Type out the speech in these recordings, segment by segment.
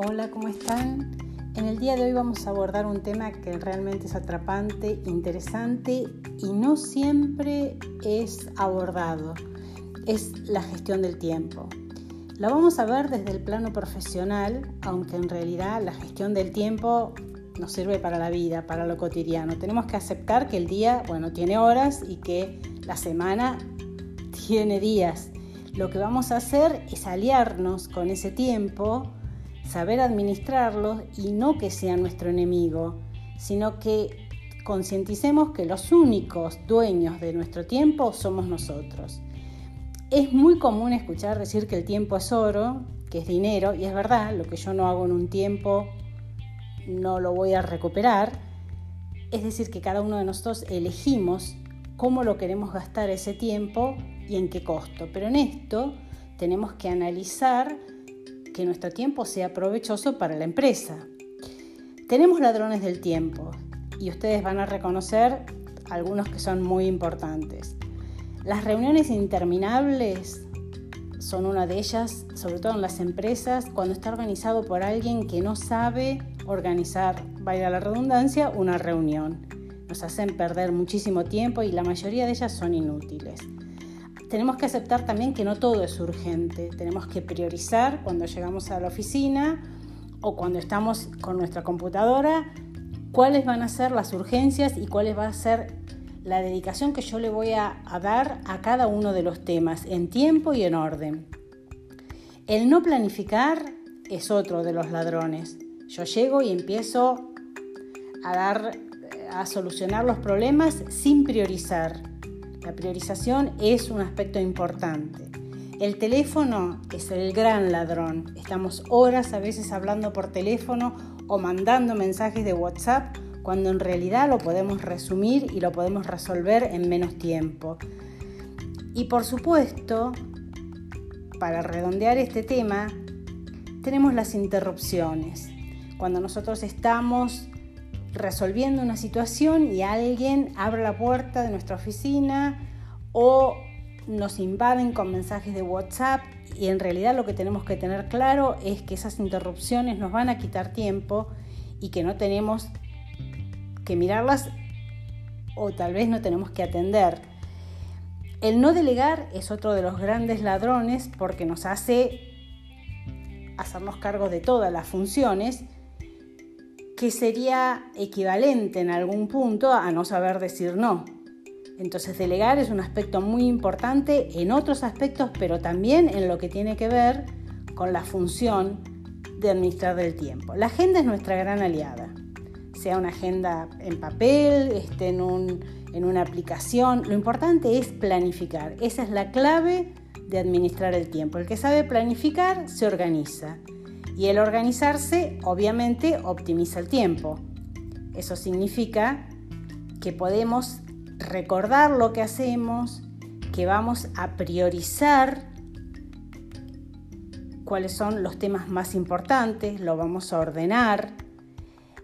Hola, ¿cómo están? En el día de hoy vamos a abordar un tema que realmente es atrapante, interesante y no siempre es abordado. Es la gestión del tiempo. La vamos a ver desde el plano profesional, aunque en realidad la gestión del tiempo nos sirve para la vida, para lo cotidiano. Tenemos que aceptar que el día, bueno, tiene horas y que la semana tiene días. Lo que vamos a hacer es aliarnos con ese tiempo, saber administrarlo y no que sea nuestro enemigo, sino que concienticemos que los únicos dueños de nuestro tiempo somos nosotros. Es muy común escuchar decir que el tiempo es oro, que es dinero, y es verdad, lo que yo no hago en un tiempo no lo voy a recuperar. Es decir, que cada uno de nosotros elegimos cómo lo queremos gastar ese tiempo y en qué costo. Pero en esto tenemos que analizar que nuestro tiempo sea provechoso para la empresa. Tenemos ladrones del tiempo y ustedes van a reconocer algunos que son muy importantes. Las reuniones interminables son una de ellas, sobre todo en las empresas, cuando está organizado por alguien que no sabe organizar, vaya la redundancia, una reunión. Nos hacen perder muchísimo tiempo y la mayoría de ellas son inútiles. Tenemos que aceptar también que no todo es urgente. Tenemos que priorizar cuando llegamos a la oficina o cuando estamos con nuestra computadora cuáles van a ser las urgencias y cuáles va a ser la dedicación que yo le voy a, a, dar a cada uno de los temas en tiempo y en orden. El no planificar es otro de los ladrones. Yo llego y empiezo a dar a solucionar los problemas sin priorizar. La priorización es un aspecto importante. El teléfono es el gran ladrón. Estamos horas a veces hablando por teléfono o mandando mensajes de WhatsApp cuando en realidad lo podemos resumir y lo podemos resolver en menos tiempo. Y por supuesto, para redondear este tema, tenemos las interrupciones. Cuando nosotros estamos resolviendo una situación y alguien abre la puerta de nuestra oficina o nos invaden con mensajes de WhatsApp y en realidad lo que tenemos que tener claro es que esas interrupciones nos van a quitar tiempo y que no tenemos que mirarlas o tal vez no tenemos que atender. El no delegar es otro de los grandes ladrones porque nos hace hacernos cargo de todas las funciones, que sería equivalente en algún punto a no saber decir no. Entonces delegar es un aspecto muy importante en otros aspectos, pero también en lo que tiene que ver con la función de administrar del tiempo. La agenda es nuestra gran aliada sea una agenda en papel, esté en, una aplicación. Lo importante es planificar. Esa es la clave de administrar el tiempo. El que sabe planificar se organiza. Y el organizarse obviamente optimiza el tiempo. Eso significa que podemos recordar lo que hacemos, que vamos a priorizar cuáles son los temas más importantes, lo vamos a ordenar,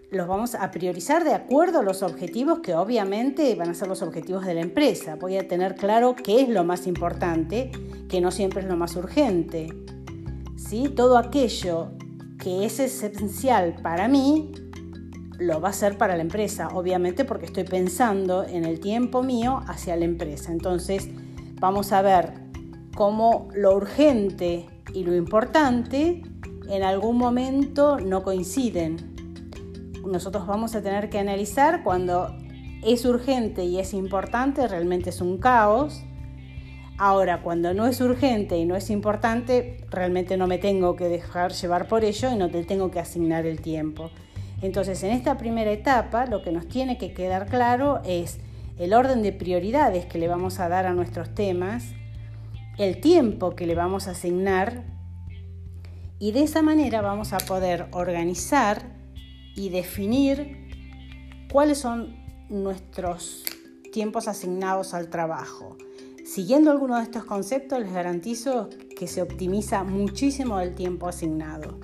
los vamos a priorizar de acuerdo a los objetivos que obviamente van a ser los objetivos de la empresa. Voy a tener claro qué es lo más importante, que no siempre es lo más urgente. ¿Sí? Todo aquello que es esencial para mí, lo va a ser para la empresa, obviamente porque estoy pensando en el tiempo mío hacia la empresa. Entonces, vamos a ver cómo lo urgente y lo importante en algún momento no coinciden nosotros vamos a tener que analizar cuando es urgente y es importante, realmente es un caos. Ahora, cuando no es urgente y no es importante, realmente no me tengo que dejar llevar por ello y no te tengo que asignar el tiempo. Entonces, en esta primera etapa, lo que nos tiene que quedar claro es el orden de prioridades que le vamos a dar a nuestros temas, el tiempo que le vamos a asignar y de esa manera vamos a poder organizar y definir cuáles son nuestros tiempos asignados al trabajo. Siguiendo alguno de estos conceptos les garantizo que se optimiza muchísimo el tiempo asignado.